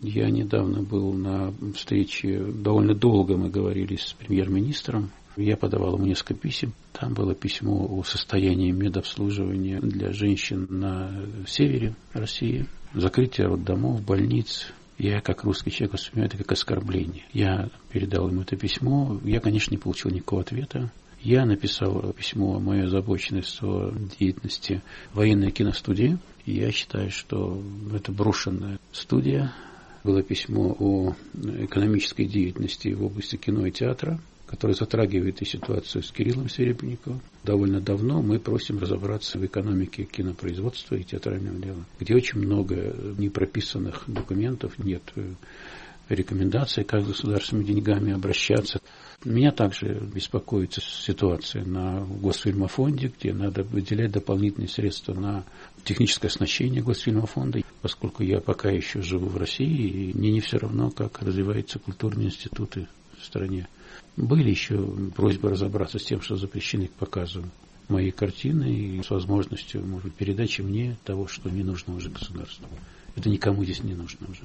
Я недавно был на встрече, довольно долго мы говорили с премьер-министром. Я подавал ему несколько писем. Там было письмо о состоянии медобслуживания для женщин на севере России, закрытие роддомов, больниц, я, как русский человек, воспринимаю это как оскорбление. Я передал ему это письмо. Я, конечно, не получил никакого ответа. Я написал письмо о моей озабоченности о деятельности военной киностудии. И я считаю, что это брошенная студия. Было письмо о экономической деятельности в области кино и театра который затрагивает и ситуацию с Кириллом Серебренниковым. Довольно давно мы просим разобраться в экономике кинопроизводства и театрального дела, где очень много непрописанных документов, нет э, рекомендаций, как с государственными деньгами обращаться. Меня также беспокоит ситуация на Госфильмофонде, где надо выделять дополнительные средства на техническое оснащение Госфильмофонда, поскольку я пока еще живу в России, и мне не все равно, как развиваются культурные институты в стране. Были еще просьбы разобраться с тем, что запрещены к показу мои картины и с возможностью, может быть, передачи мне того, что не нужно уже государству. Это никому здесь не нужно уже.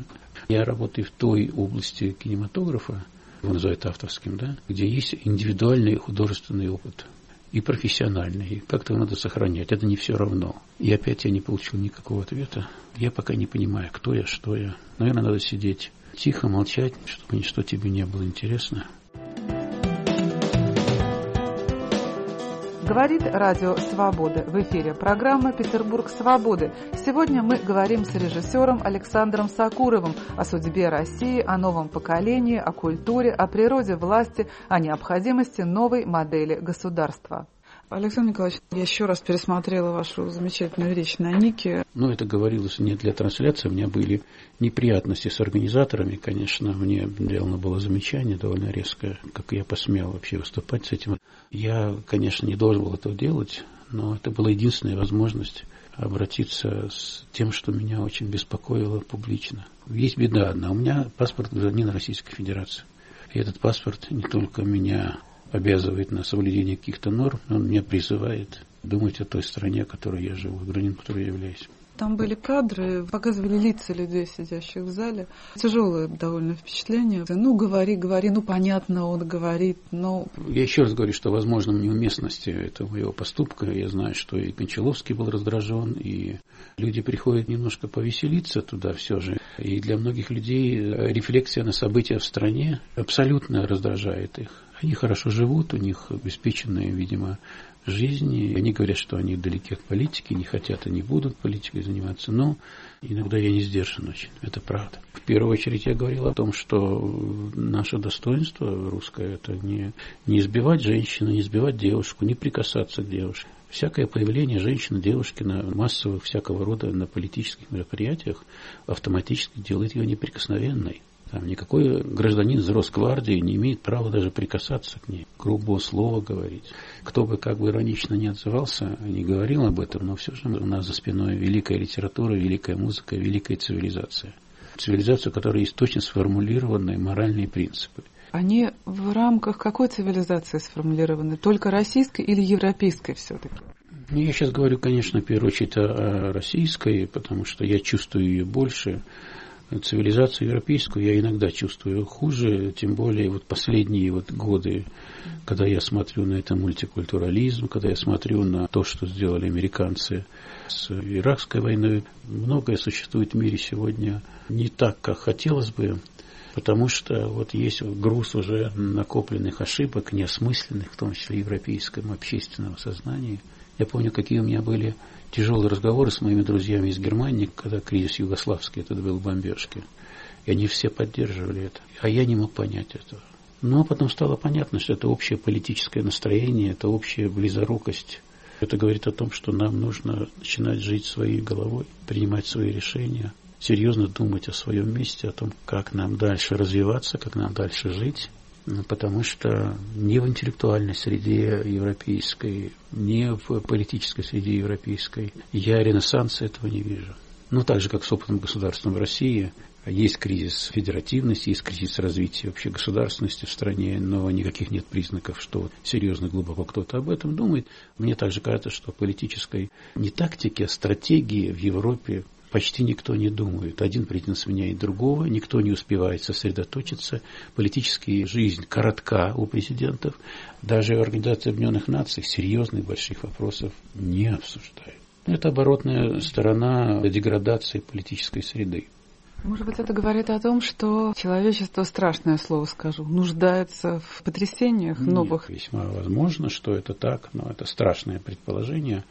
Я работаю в той области кинематографа, его называют авторским, да, где есть индивидуальный художественный опыт и профессиональный. И как-то надо сохранять. Это не все равно. И опять я не получил никакого ответа. Я пока не понимаю, кто я, что я. Наверное, надо сидеть тихо, молчать, чтобы ничто тебе не было интересно. Говорит Радио Свобода. В эфире программа «Петербург свободы». Сегодня мы говорим с режиссером Александром Сакуровым о судьбе России, о новом поколении, о культуре, о природе власти, о необходимости новой модели государства. Александр Николаевич, я еще раз пересмотрела вашу замечательную речь на Нике. Ну, это говорилось не для трансляции. У меня были неприятности с организаторами, конечно. Мне сделано было замечание довольно резкое, как я посмел вообще выступать с этим. Я, конечно, не должен был этого делать, Но это была единственная возможность обратиться с тем, что меня очень беспокоило публично. Есть беда одна. У меня паспорт гражданина Российской Федерации. И этот паспорт не только меня обязывает на соблюдение каких-то норм, он меня призывает думать о той стране, в которой я живу, гражданин, которой я являюсь. Там были кадры, показывали лица людей, сидящих в зале. Тяжелое довольно впечатление. Ну, говори, говори, ну, понятно, он говорит, но... Я еще раз говорю, что, возможно, неуместности этого его поступка. Я знаю, что и Кончаловский был раздражен, и люди приходят немножко повеселиться туда все же. И для многих людей рефлексия на события в стране абсолютно раздражает их. Они хорошо живут, у них обеспеченные, видимо, жизни. Они говорят, что они далеки от политики, не хотят и не будут политикой заниматься. Но иногда я не сдержан очень. Это правда. В первую очередь я говорил о том, что наше достоинство русское – это не, не избивать женщину, не избивать девушку, не прикасаться к девушке. Всякое появление женщины, девушки на массовых всякого рода на политических мероприятиях автоматически делает ее неприкосновенной. Там никакой гражданин из Росгвардии не имеет права даже прикасаться к ней, грубого слова говорить. Кто бы как бы иронично не отзывался, не говорил об этом, но все же у нас за спиной великая литература, великая музыка, великая цивилизация. Цивилизация, у которой есть точно сформулированные моральные принципы. Они в рамках какой цивилизации сформулированы? Только российской или европейской все-таки? Ну, я сейчас говорю, конечно, в первую очередь о российской, потому что я чувствую ее больше цивилизацию европейскую я иногда чувствую хуже, тем более вот последние вот годы, когда я смотрю на это мультикультурализм, когда я смотрю на то, что сделали американцы с Иракской войной, многое существует в мире сегодня не так, как хотелось бы, потому что вот есть груз уже накопленных ошибок, неосмысленных, в том числе европейском общественном сознании. Я помню, какие у меня были тяжелые разговоры с моими друзьями из Германии, когда кризис югославский, это был бомбежки. И они все поддерживали это. А я не мог понять этого. Но потом стало понятно, что это общее политическое настроение, это общая близорукость. Это говорит о том, что нам нужно начинать жить своей головой, принимать свои решения, серьезно думать о своем месте, о том, как нам дальше развиваться, как нам дальше жить. Потому что ни в интеллектуальной среде европейской, ни в политической среде европейской я ренессанса этого не вижу. Ну, так же, как с опытом государством в России, есть кризис федеративности, есть кризис развития вообще государственности в стране, но никаких нет признаков, что серьезно глубоко кто-то об этом думает. Мне также кажется, что политической не тактики, а стратегии в Европе почти никто не думает. Один президент сменяет другого, никто не успевает сосредоточиться. Политическая жизнь коротка у президентов. Даже Организация Объединенных Наций серьезных больших вопросов не обсуждает. Это оборотная сторона деградации политической среды. Может быть, это говорит о том, что человечество, страшное слово скажу, нуждается в потрясениях Нет, новых. Весьма возможно, что это так, но это страшное предположение.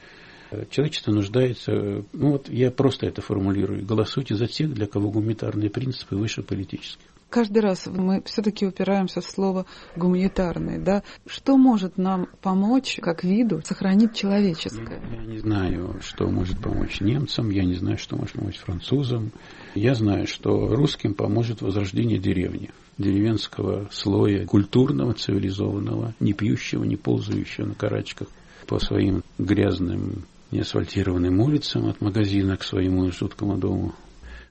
Человечество нуждается, ну вот я просто это формулирую, голосуйте за тех, для кого гуманитарные принципы выше политических. Каждый раз мы все-таки упираемся в слово гуманитарный, да? Что может нам помочь, как виду, сохранить человеческое? Я, я не знаю, что может помочь немцам, я не знаю, что может помочь французам. Я знаю, что русским поможет возрождение деревни деревенского слоя, культурного, цивилизованного, не пьющего, не ползающего на карачках по своим грязным неасфальтированным улицам от магазина к своему жуткому дому.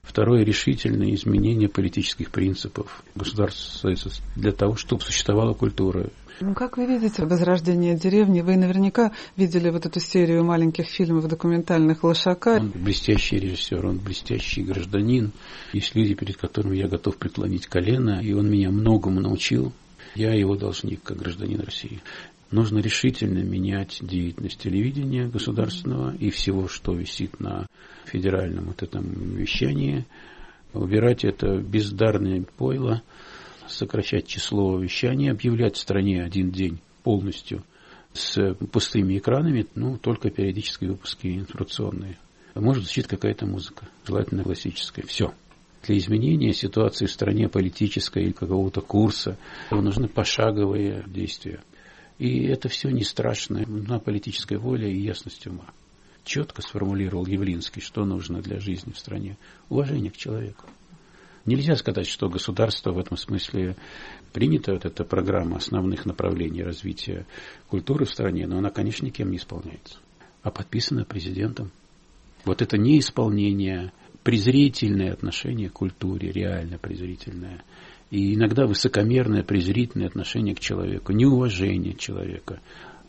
Второе – решительное изменение политических принципов государства для того, чтобы существовала культура. Ну, как вы видите возрождение деревни? Вы наверняка видели вот эту серию маленьких фильмов документальных Лошака. Он блестящий режиссер, он блестящий гражданин. Есть люди, перед которыми я готов преклонить колено, и он меня многому научил. Я его должник, как гражданин России. Нужно решительно менять деятельность телевидения государственного и всего, что висит на федеральном вот этом вещании, убирать это бездарное пойло, сокращать число вещаний, объявлять в стране один день полностью с пустыми экранами, ну, только периодические выпуски информационные. Может звучит какая-то музыка, желательно классическая. Все. Для изменения ситуации в стране политической или какого-то курса нужны пошаговые действия. И это все не страшно, на политическая воля и ясность ума. Четко сформулировал Явлинский, что нужно для жизни в стране. Уважение к человеку. Нельзя сказать, что государство в этом смысле принято, вот эта программа основных направлений развития культуры в стране, но она, конечно, никем не исполняется. а подписано президентом. Вот это неисполнение, презрительное отношение к культуре, реально презрительное. И иногда высокомерное, презрительное отношение к человеку, неуважение человека,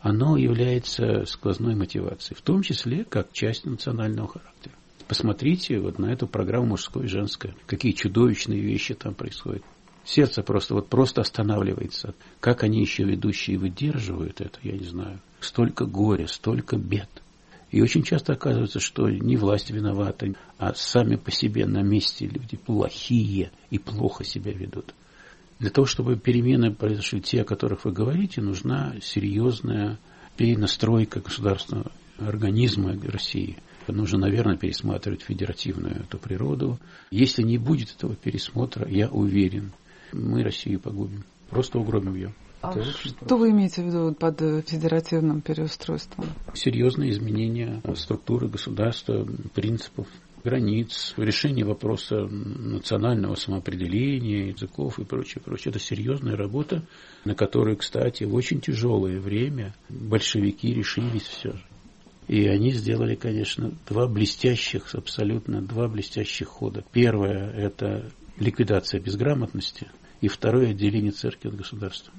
оно является сквозной мотивацией, в том числе как часть национального характера. Посмотрите вот на эту программу мужское и женское. Какие чудовищные вещи там происходят. Сердце просто вот просто останавливается. Как они еще ведущие выдерживают это, я не знаю. Столько горя, столько бед. И очень часто оказывается, что не власть виновата, а сами по себе на месте люди плохие и плохо себя ведут. Для того, чтобы перемены произошли те, о которых вы говорите, нужна серьезная перенастройка государственного организма России. Нужно, наверное, пересматривать федеративную эту природу. Если не будет этого пересмотра, я уверен, мы Россию погубим. Просто угробим ее. А что вы имеете в виду под федеративным переустройством? Серьезные изменения структуры государства, принципов, границ, решение вопроса национального самоопределения, языков и прочее, прочее. Это серьезная работа, на которую, кстати, в очень тяжелое время большевики решились все же. И они сделали, конечно, два блестящих, абсолютно два блестящих хода. Первое – это ликвидация безграмотности, и второе – отделение церкви от государства.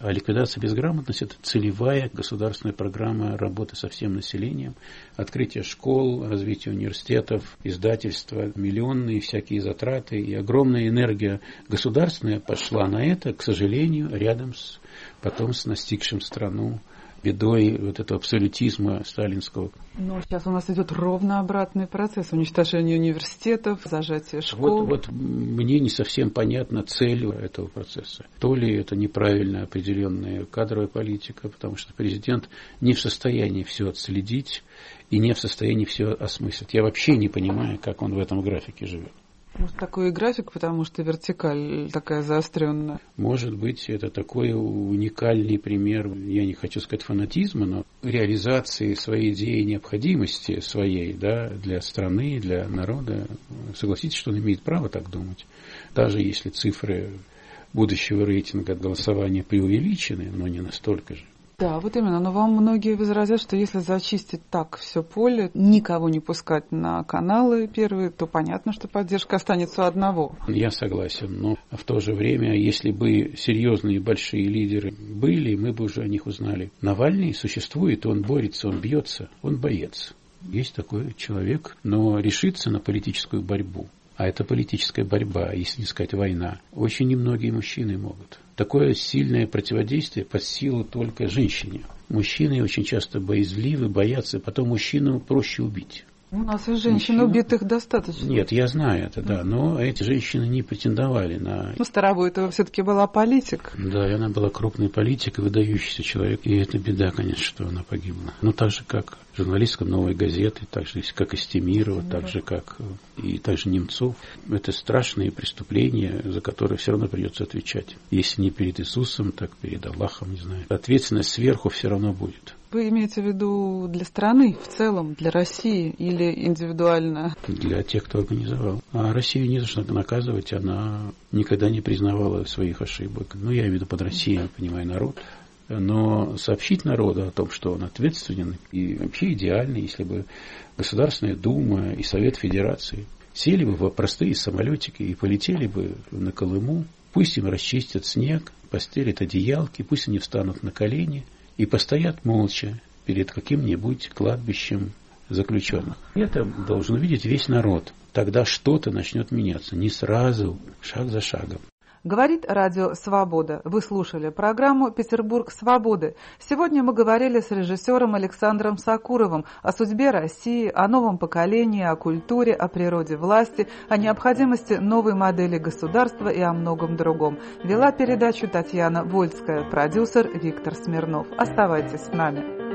А ликвидация безграмотности – это целевая государственная программа работы со всем населением, открытие школ, развитие университетов, издательства, миллионные всякие затраты. И огромная энергия государственная пошла на это, к сожалению, рядом с потом с настигшим страну бедой вот этого абсолютизма сталинского. Но сейчас у нас идет ровно обратный процесс уничтожения университетов, зажатие школ. Вот, вот мне не совсем понятна цель этого процесса. То ли это неправильно определенная кадровая политика, потому что президент не в состоянии все отследить и не в состоянии все осмыслить. Я вообще не понимаю, как он в этом графике живет. Может, такой график, потому что вертикаль такая заостренная? Может быть, это такой уникальный пример, я не хочу сказать фанатизма, но реализации своей идеи необходимости своей да, для страны, для народа. Согласитесь, что он имеет право так думать. Даже если цифры будущего рейтинга голосования преувеличены, но не настолько же. Да, вот именно. Но вам многие возразят, что если зачистить так все поле, никого не пускать на каналы первые, то понятно, что поддержка останется одного. Я согласен. Но в то же время, если бы серьезные большие лидеры были, мы бы уже о них узнали. Навальный существует, он борется, он бьется, он боец. Есть такой человек, но решиться на политическую борьбу а это политическая борьба, если не сказать война, очень немногие мужчины могут. Такое сильное противодействие под силу только женщине. Мужчины очень часто боязливы, боятся, потом мужчину проще убить. У нас и женщин Мужчина... убитых достаточно. Нет, я знаю это, да. Но эти женщины не претендовали на... Ну, Старовойтова все-таки была политик. Да, и она была крупный политик и выдающийся человек. И это беда, конечно, что она погибла. Ну, так же, как журналистка «Новой газеты», так же, как Истемирова, так же, как и также Немцов. Это страшные преступления, за которые все равно придется отвечать. Если не перед Иисусом, так перед Аллахом, не знаю. Ответственность сверху все равно будет. Вы имеете в виду для страны в целом, для России или индивидуально? Для тех, кто организовал. А Россию не за что наказывать, она никогда не признавала своих ошибок. Ну, я имею в виду под Россией, я понимаю, народ. Но сообщить народу о том, что он ответственен и вообще идеально, если бы Государственная Дума и Совет Федерации сели бы в простые самолетики и полетели бы на Колыму, пусть им расчистят снег, постелят одеялки, пусть они встанут на колени – и постоят молча перед каким-нибудь кладбищем заключенных. Это должен видеть весь народ. Тогда что-то начнет меняться. Не сразу, шаг за шагом. Говорит Радио Свобода. Вы слушали программу «Петербург свободы». Сегодня мы говорили с режиссером Александром Сакуровым о судьбе России, о новом поколении, о культуре, о природе власти, о необходимости новой модели государства и о многом другом. Вела передачу Татьяна Вольская, продюсер Виктор Смирнов. Оставайтесь с нами.